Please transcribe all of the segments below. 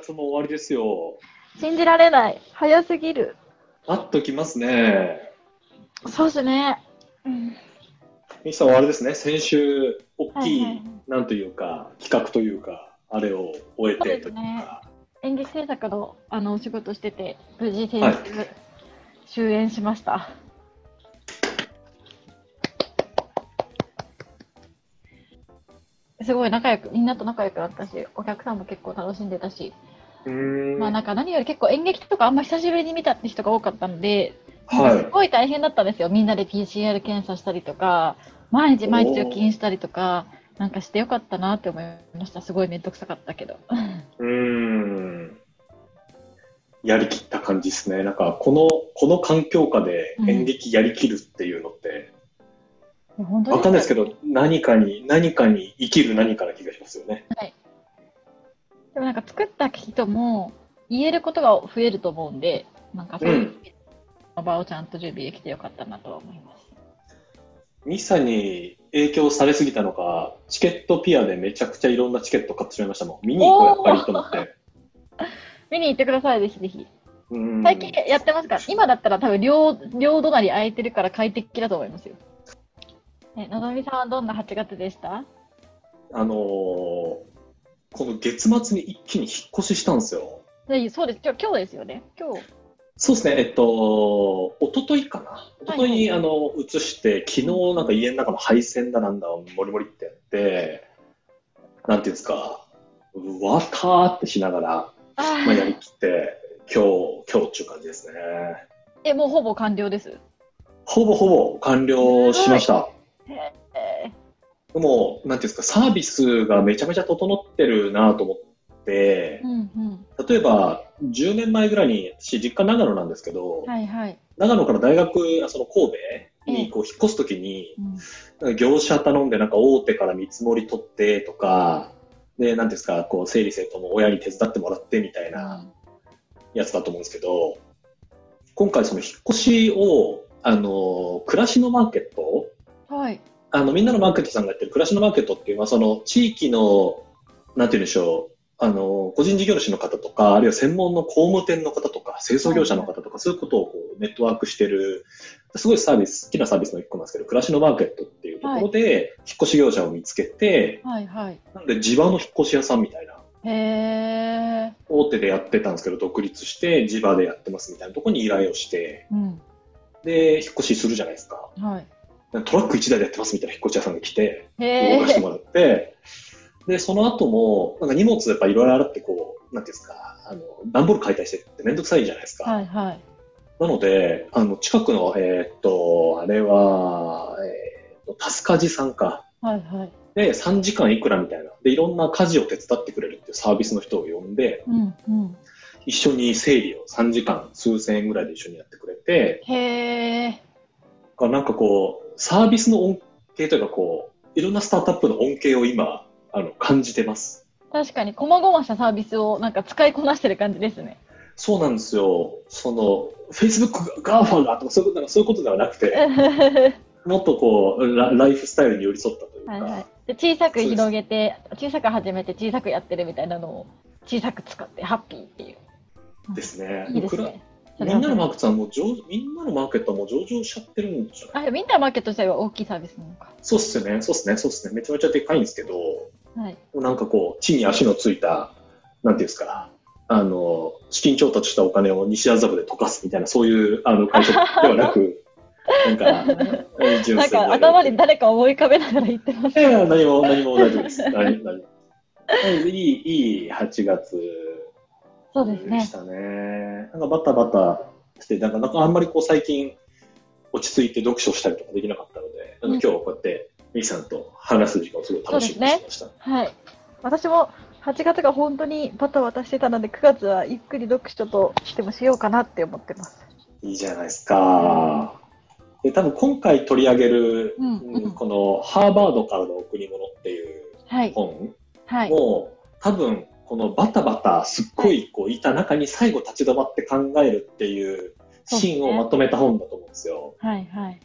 8月も終わりですよ。信じられない。早すぎる。あっときますね。そうですね。うんミキさんはあれですね、先週、大きい、はいはいなんというか、企画というか、あれを終えてというそうですねか、演劇制作のあのお仕事してて、無事先はい日、終演しました。すごい仲良く、みんなと仲良くなったし、お客さんも結構楽しんでたし、まあなんか何より結構演劇とかあんま久しぶりに見たって人が多かったので、はいかすごい大変だったんですよ。みんなで PCR 検査したりとか、毎日毎日除菌したりとか、なんかしてよかったなって思いました。すごい面倒くさかったけど。うーん。やりきった感じですね。なんか、この、この環境下で演劇やりきるっていうのって、本当わかんないですけど、何かに、何かに生きる何かな気がしますよね。でもなんか作った人も言えることが増えると思うんで、なんかそういう場をちゃんと準備できてよかったなとは思います。ミキさんに影響されすぎたのか、チケットピアでめちゃくちゃいろんなチケット買ってしまいましたもん。見に行こう、やっぱりと思って。見に行ってください、ぜひぜひ。うん最近やってますから、今だったら多分両、両隣空いてるから快適だと思いますよ。え、のぞみさんはどんな8月でした？あのーこの月末に一気に引っ越ししたんですよ。でそうです、今日今日ですよね。今日。そうですね、えっと、一昨日かな。一昨日に、はいあの、移して、昨日なんか家の中の配線だなんだをモリモリってやって、なんていうんですか、うわたーってしながら、あまあ、やりきって、今日、今日っていう感じですね。え、もうほぼ完了です。ほぼほぼ完了しました。えでも、なんていうんですか、サービスがめちゃめちゃ整ってるなと思ってー、、うんうん。例えば、10年前ぐらいに、私、実家長野なんですけど、はいはい。長野から大学、あその神戸ええにこう引っ越すときに、うん業者頼んで、なんか大手から見積もり取ってとか、で、なんていうんですか、こう、整理整頓も親に手伝ってもらってみたいなやつだと思うんですけど、今回その引っ越しを、あの、暮らしのマーケットはい。あの、みんなのマーケットさんがやってる暮らしのマーケットっていうのは、その地域の、なんて言うんでしょう、あの、個人事業主の方とか、あるいは専門の工務店の方とか、清掃業者の方とか、そういうことをこうネットワークしてる、すごいサービス、好きなサービスの一個なんですけど、暮らしのマーケットっていうところで、引っ越し業者を見つけて、はいはい。なので地場の引っ越し屋さんみたいな、へえ。大手でやってたんですけど、独立して地場でやってますみたいなところに依頼をして、うん。で、引っ越しするじゃないですか。はい。トラック1台でやってますみたいな引っ越し屋さんが来て。動かしてもらって、で、その後も、なんか荷物やっぱいろいろ洗ってこう、なんていうんですか、あの、段ボール解体してってめんどくさいじゃないですか。はいはい。なので、あの、近くの、えーっと、あれは、えーっと、タスカジさんか。はいはい。で、3時間いくらみたいな。で、いろんな家事を手伝ってくれるっていうサービスの人を呼んで、うんうん。一緒に整理を3時間数千円ぐらいで一緒にやってくれて、へえ。なんかこう、サービスの恩恵というかこう、いろんなスタートアップの恩恵を今、あの、感じてます。確かに、こまごましたサービスをなんか使いこなしてる感じですね。そうなんですよ。その、Facebook が GAFA がとかそういうことういうことではなくて、は もっとこうラ、ライフスタイルに寄り添ったというか、いはい。で小さく広げて、小さく始めて小さくやってるみたいなのを小さく使ってハッピーっていう。ですね。いいですね。みんなのマーケットはもう上、みんなのマーケットはもう上場しちゃってるんじゃないあ、でもインターマーケット自体は大きいサービスなのか。そうっすよね。そうっすね。そうっすね。めちゃめちゃでかいんですけど、はい。なんかこう、地に足のついた、なんていうんですか、あの、資金調達したお金を西麻布で溶かすみたいな、そういうあの会社ではなく、なんか、純なん粋か頭に誰か思い浮かべながら言ってます。いやいや、何も、何も大丈夫です。何何もいい、いい8月そうですねでし。たね。なんかバタバタして、なんかなんかあんまりこう最近落ち着いて読書したりとかできなかったので、うん今日こうやってミキさんと話す時間をすごい楽しみにしてました。はい。私も8月が本当にバタバタしてたので、9月はゆっくり読書としてもしようかなって思ってます。いいじゃないですか。で、多分今回取り上げる、うんうんこのハーバードからの贈り物っていうはい。本はい。も、多分このバタバタすっごいこういた中に最後立ち止まって考えるっていうシーンをまとめた本だと思うんですよ。はい。はい。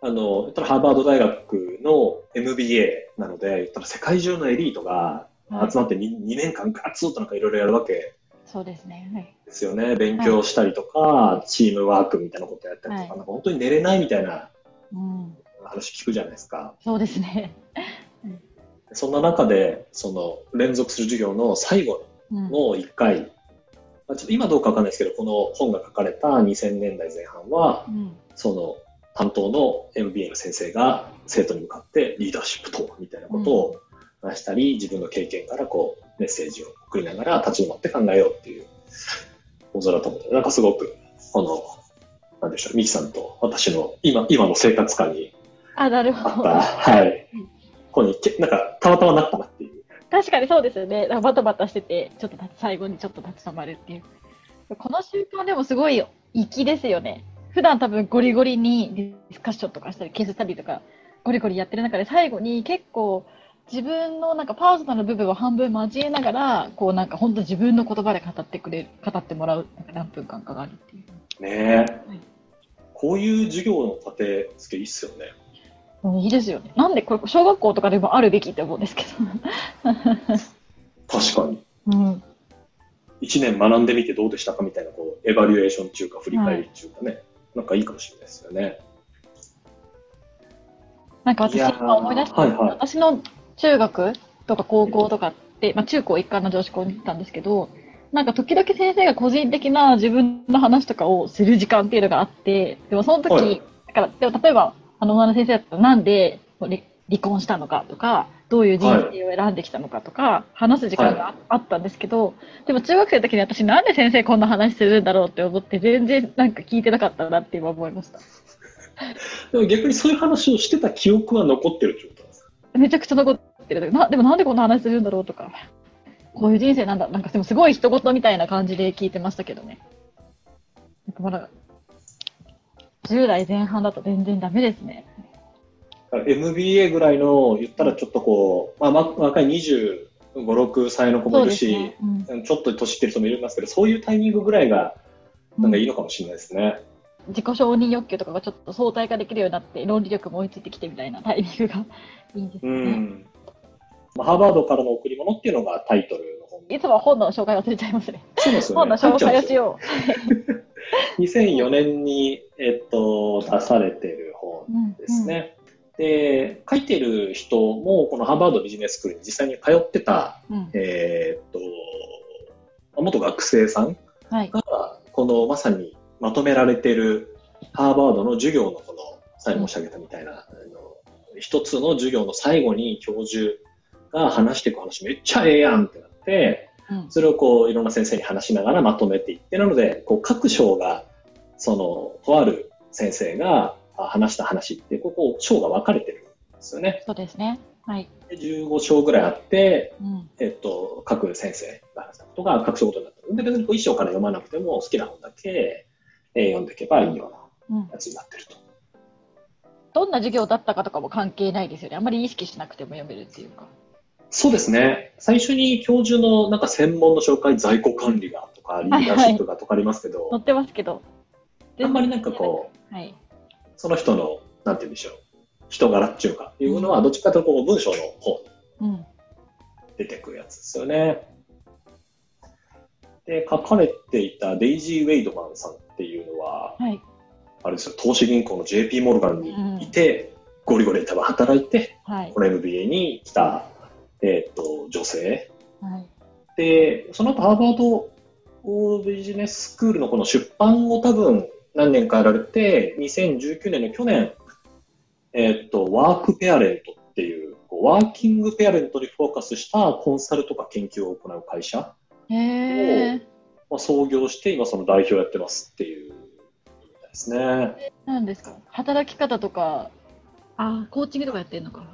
あの、ハーバード大学の MBA なので、言ったら世界中のエリートが集まって 2,、2年間ガツッとなんかいろいろやるわけそうですね。はい。ですよね。勉強したりとか、チームワークみたいなことやったりとか、はいなんか本当に寝れないみたいなうん。話聞くじゃないですか。そうですね。そんな中で、その連続する授業の最後うん。の1回、まあちょっと今どうかわかんないですけど、この本が書かれた2000年代前半は、うん。その担当の MBA の先生が生徒に向かってリーダーシップとはみたいなことを話したり、自分の経験からこうメッセージを送りながら立ち止まって考えようっていう講座だと思って、なんかすごく、この、なんでしょう、ミキさんと私の今、今の生活感にあ、なるあほど。った、はい。ここにけ、なんかたまたまなったなっていう。確かにそうですよね。バタバタしてて、ちょっと最後にちょっと立ち止まるっていう。この習慣でもすごい粋ですよね。普段多分ゴリゴリにディスカッションとかしたり、ケーススタディとかゴリゴリやってる中で最後に結構自分のなんかパーソナルな部分を半分交えながら、こうなんか本当自分の言葉で語ってくれる、語ってもらう何分間かがあるっていう。ねえ、はいこういう授業の立て付けいいっすよね。うんいいですよね。なんでこれ小学校とかでもあるべきって思うんですけど。確かに。うん。1年学んでみてどうでしたかみたいな、こう、エバリュエーション中か振り返り中かね、なんかいいかもしれないですよね。なんか私いやー今思い出した、はいはい私の中学とか高校とかって、まあ、中高一貫の女子校に行ったんですけど、なんか時々先生が個人的な自分の話とかをする時間っていうのがあって、でもその時、はいだから、でも例えば、あの女の先生だったらなんで離離婚したのかとか、どういう人生を選んできたのかとか、話す時間がああったんですけど、でも中学生の時に私なんで先生こんな話するんだろうって思って全然なんか聞いてなかったなって今思いました。でも逆にそういう話をしてた記憶は残ってるってことですか？めちゃくちゃ残ってる。なでもなんでこんな話するんだろうとか、こういう人生なんだ、なんかでもすごい人事みたいな感じで聞いてましたけどね。なんかまだ、10代前半だと全然ダメですね。MBA ぐらいの言ったらちょっとこう、まあ、ま若い25、6歳の子もいるし、ね。うんちょっと年いってる人もいますけど、そういうタイミングぐらいがなんかいいのかもしれないですね。自己承認欲求とかがちょっと相対化できるようになって、論理力も追いついてきてみたいなタイミングがいいんですね。ん。まあ、ハーバードからの贈り物っていうのがタイトルの本いつも本の紹介忘れちゃいますね。すよね。本の紹介をしよ 2004年に、えっと、出されてる本う。うんです。ね。で、書いてる人も、このハーバードビジネススクールに実際に通ってた、うん。うんえーっと、元学生さんはい。が、このまさにまとめられてるハーバードの授業のこの、さっき申し上げたみたいな、あの一つの授業の最後に教授が話していく話めっちゃええやんってなって、うんそれをこういろんな先生に話しながらまとめていって、なので、こう各章が、その、とある先生があ話した話って、ここ、章が分かれてるんですよね。そうですね。はい。で15章ぐらいあって、うん。えっと、各先生が話したことが各章ごとになってる。で、別にこう一章から読まなくても好きな本だけ、えー読んでいけばいいよううんなやつになってると。どんな授業だったかとかも関係ないですよね。あんまり意識しなくても読めるっていうか。そうですね。最初に教授のなんか専門の紹介、在庫管理がとか、リーダーシップがとかありますけど、載ってますけど。あんまりなんかこう、う。はい。その人の、なんて言うんでしょう、人柄っていうか、いうのは、どっちかというとこう文章の方にうん。出てくるやつですよね。で、書かれていたデイジー・ウェイドマンさんっていうのは、はい。あれですよ、投資銀行の JP モルガンにいて、ゴリゴリ多分働いて、はい。この MBA に来た、えっ、と、女性。はい。で、その後ハーバードビジネススクールのこの出版を多分何年かやられて、2019年の去年、えっ、と、ワークペアレントっていう、こうワーキングペアレントにフォーカスしたコンサルとか研究を行う会社、へえ。まあ、創業して今その代表やってますっていうですね。なんですか？働き方とか、あーコーチングとかやってるのかな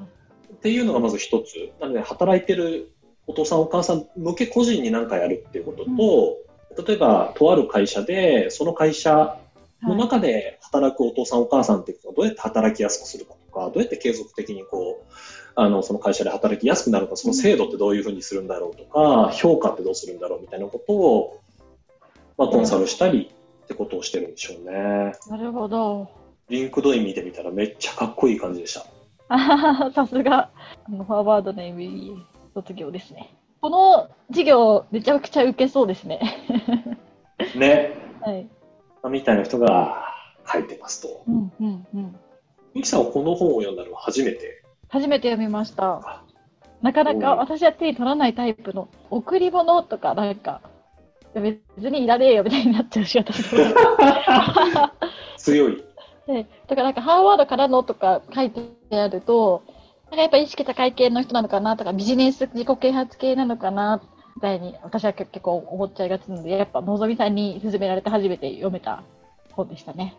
っていうのがまず一つ。なので、働いてるお父さんお母さん向け個人に何かやるっていうことと、例えば、とある会社で、その会社のはい中で働くお父さんお母さんっていうのをどうやって働きやすくするかとか、どうやって継続的にこう、あの、その会社で働きやすくなるか、その制度ってどういうふうにするんだろうとか、評価ってどうするんだろうみたいなことを、まあ、コンサルしたりってことをしてるんでしょうね。なるほど。 LinkedIn 見てみたらめっちゃかっこいい感じでした。あ さすが、あの、ハーバードの MBA 卒業ですね。この授業、めちゃくちゃ受けそうですね。ね。はい。みたいな人が書いてますと。うんうんうん。ミキさんはこの本を読んだのは初めて？初めて読みました。なかなか私は手に取らないタイプの贈り物とかなんか、別にいらねえよみたいになっちゃうし、私の 強い。で、だからなんかハーバードからのとか書いてあると、なんかやっぱ意識高い系の人なのかなとか、ビジネス自己啓発系なのかな、みたいに私は結構思っちゃいがちなので、やっぱのぞみさんに勧められて初めて読めた本でしたね。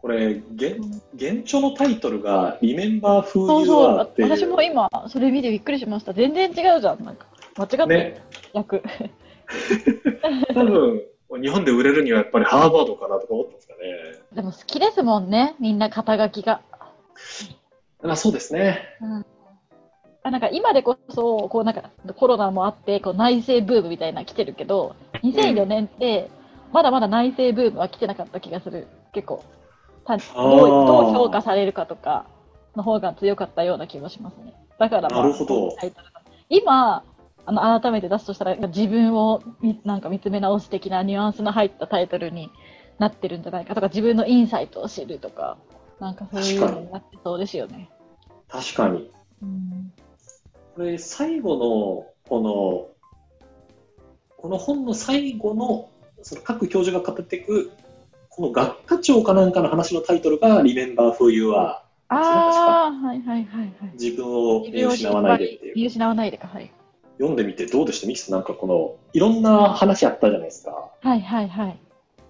これ、原原著のタイトルが Remember そ Who う You そう Are って。私も今それ見てびっくりしました。全然違うじゃん。なんか間違ってる、ね、役。多分、日本で売れるにはやっぱりハーバードかなとか思ったんですかね。でも好きですもんね、みんな肩書きが。あそうですね。うんあなんか今でこそこうなんかコロナもあってこう内政ブームみたいなの来てるけど2004年ってまだまだ内政ブームは来てなかった気がする結構たどうどう評価されるかとかの方が強かったような気もしますねだから、まあ、なるほど今あの改めて出すとしたら自分をみなんか見つめ直す的なニュアンスの入ったタイトルになってるんじゃないかとか自分のインサイトを知るとかなんかそういうのになってそうですよね。確かに。うんこれ、最後の、この、この本の最後の、その各教授が語っていく、この学科長かなんかの話のタイトルが Remember Who You Are。ああ、はいはいはいはい。自分を見失わないでっていう。見失わないでか、はい。読んでみてどうでした？ミキさんなんかこの、いろんな話あったじゃないですか。はいはいはい。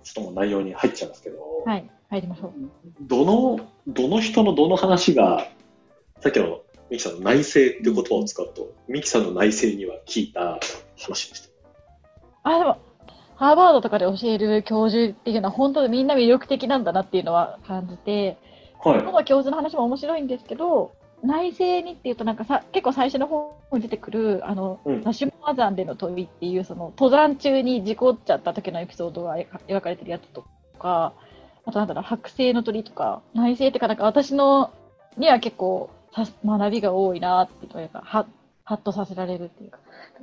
ちょっともう内容に入っちゃいますけど、はい、入りましょう。どの、どの人のどの話が、さっきのミキさんの内政っていう言葉を使うと、ミキさんの内政には聞いた話でした？あ、でも、ハーバードとかで教える教授っていうのは本当にみんな魅力的なんだなっていうのは感じて、はい。どの教授の話も面白いんですけど、内政にっていうとなんかさ、結構最初の方に出てくる、あの、うん。ナシュマ山での飛びっていう、その登山中に事故っちゃった時のエピソードが描かれてるやつとか、あとなんだろう、剥製の鳥とか、内政ってかなんか私のには結構さ学びが多いなっていうか、は、ハッとさせられるっていうか、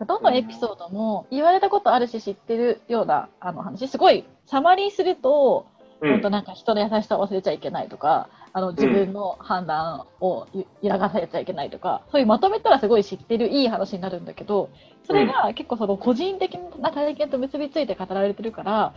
どのエピソードも言われたことあるし知ってるようなあの話、すごいサマリーすると、う本当なんか人の優しさを忘れちゃいけないとか、あの自分の判断をゆ揺らがされちゃいけないとか、そういうまとめたらすごい知ってるいい話になるんだけど、それが結構その個人的な体験と結びついて語られてるから、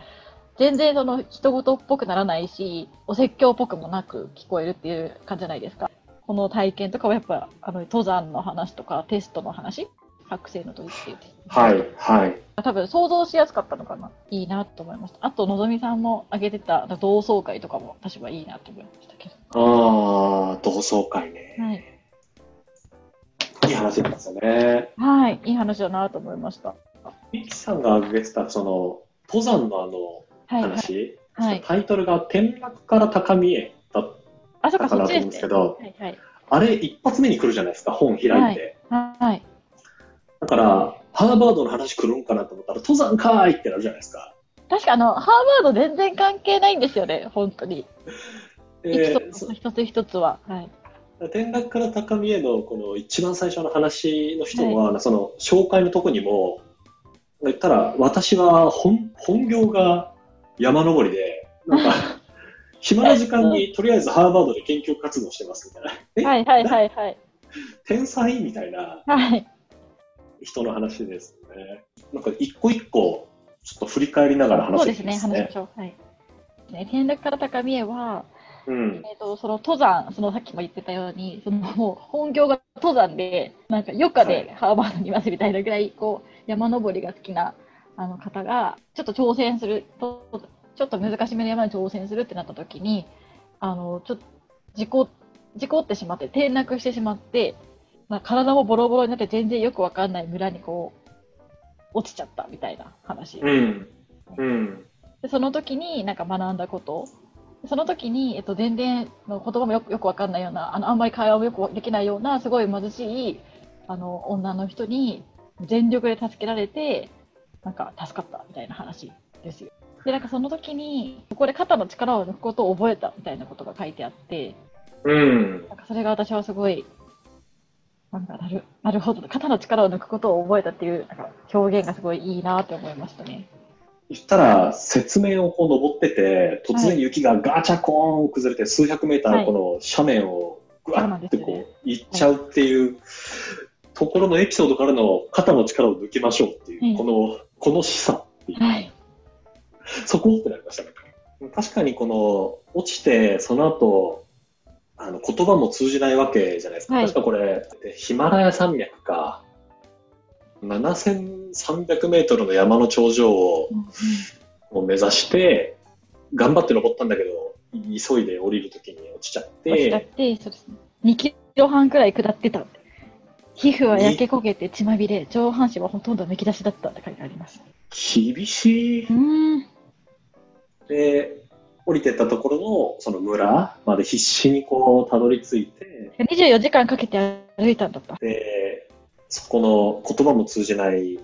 全然その人事っぽくならないし、お説教っぽくもなく聞こえるっていう感じじゃないですか。この体験とかはやっぱあの登山の話とかテストの話、学生の時っていうはい、はい。多分想像しやすかったのかな。いいなと思いました。あと、のぞみさんも挙げてた同窓会とかも私はいいなと思いましたけど。あー、同窓会ね。はい。いい話ですよね。はい。いい話だなと思いました。ミキさんが挙げてた、その、登山のあのはい、はい。話、はい。タイトルが転落から高みへだったかなと思。うんですけど、はい、はい。あれ一発目に来るじゃないですか、本開いて。はい。だから、ハーバードの話来るんかなと思ったら、登山かーいってなるじゃないですか。確かあの、ハーバード全然関係ないんですよね、本当に。エピでソード一つ一つは。はい。転落から高みへのこの一番最初の話の人は、その紹介のとこにも、言ったら私は本本業が山登りで、なんか、暇な時間にとりあえずハーバードで研究活動してますみたいな。え、はい、はい、はい、はい。天才？みたいなはい。人の話ですね。なんか一個一個、ちょっと振り返りながら話そうですね、していきますね話しまし。ょう。はい。ね、転落から高みへは、うん。えー、とその登山、そのさっきも言ってたように、そのもう本業が登山で、なんか余暇はいでハーバードにいますみたいなぐらい、こう山登りが好きなあの方が、ちょっと挑戦すると、ちょっと難しめの山に挑戦するってなった時に、あのちょっと事故事故ってしまって、転落してしまって、まあ、体もボロボロになって全然よくわかんない村にこう落ちちゃったみたいな話。うん。うん。でその時になんか学んだことその時に、えっと、全然の言葉もよくよくわかんないようなあのあんまり会話もよくできないようなすごい貧しいあの女の人に全力で助けられてなんか助かったみたいな話ですよ。でなんかその時にここで肩の力を抜くことを覚えたみたいなことが書いてあってうん。なんかそれが私はすごいなんかなるなるほど、肩の力を抜くことを覚えたっていうなんか表現がすごいいいなって思いましたね。言ったら、説明をこう登ってて、突然雪がガチャコーン崩れて、数百メーターこの斜面をぐわってこう、行っちゃうっていうところのエピソードからの肩の力を抜きましょうっていう、この、この示唆っていう。はい、そこってなりましたね。確かにこの、落ちて、その後、あの、言葉も通じないわけじゃないですか。はい、確かこれ、ヒマラヤ山脈か、7300メートルの山の頂上を目指して、頑張って登ったんだけど、急いで降りるときに落ちちゃって。落ちちゃって、そうですね。2キロ半くらい下ってた皮膚は焼け焦げて血まみれ、上半身はほとんどむき出しだったって書いてあります。厳しい。うん。で、降りてったところのその村まで必死にこうたどり着いて。24時間かけて歩いたんだった。で、そこの言葉も通じない、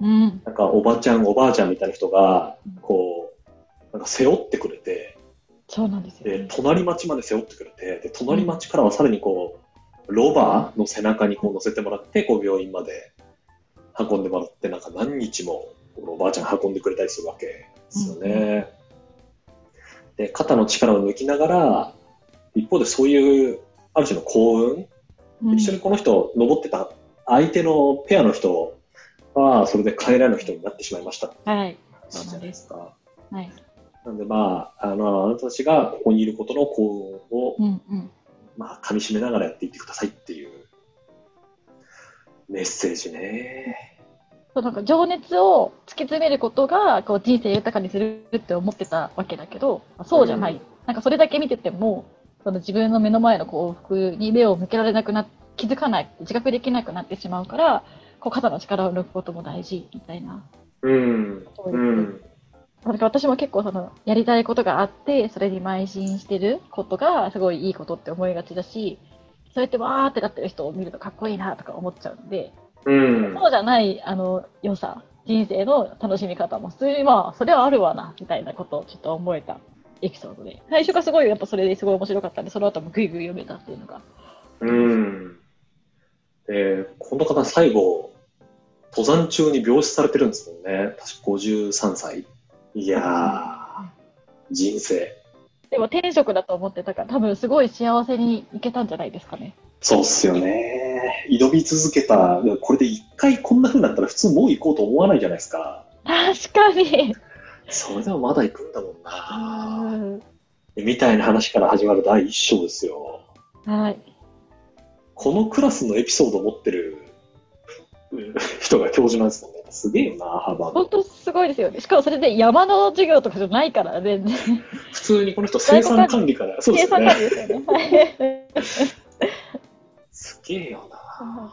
うん、なんかおばちゃん、おばあちゃんみたいな人が、こう、なんか背負ってくれて、そうなんですよ、ね、で、隣町まで背負ってくれて、で、隣町からはさらにこう、ロバの背中にこう乗せてもらって、こう病院まで運んでもらって、なんか何日もおばあちゃん運んでくれたりするわけですよね。うん、で、肩の力を抜きながら、一方でそういう、ある種の幸運、うん、一緒にこの人登ってた相手のペアの人は、それで帰らぬ人になってしまいました。はい。そうですか。はい。なんでまあ、あの、あなたたちがここにいることの幸運を、うんうん、まあ、噛み締めながらやっていってくださいっていうメッセージね。そうなんか情熱を突き詰めることがこう人生豊かにするって思ってたわけだけど、そうじゃない。うん、なんかそれだけ見てても、その自分の目の前の幸福に目を向けられなくなって、気づかない、自覚できなくなってしまうから、こう肩の力を抜くことも大事みたいな。うん。うん。なんか私も結構そのやりたいことがあってそれに邁進してることがすごいいいことって思いがちだしそうやってわーってなってる人を見るとかっこいいなとか思っちゃうので、うん、そうじゃないあの良さ人生の楽しみ方も普通にまあそれはあるわなみたいなことをちょっと思えたエピソードで最初がすごいやっぱそれですごい面白かったんでその後もぐいぐい読めたっていうのがうんで、この方最後、登山中に病死されてるんですもんね。確か53歳。いやー、人生。でも天職だと思ってたから、多分すごい幸せにいけたんじゃないですかね。そうっすよね。挑み続けた。これで一回こんな風になったら普通もう行こうと思わないじゃないですか。確かに。それでもまだ行くんだもんな。うんみたいな話から始まる第一章ですよ。はい。このクラスのエピソードを持ってる人が教授なんですよね。すげえよな、ハーバード。本当すごいですよね。しかもそれで山の授業とかじゃないから全然。普通にこの人生産管理から、そうですね。生産管理ですよね。すげえよな。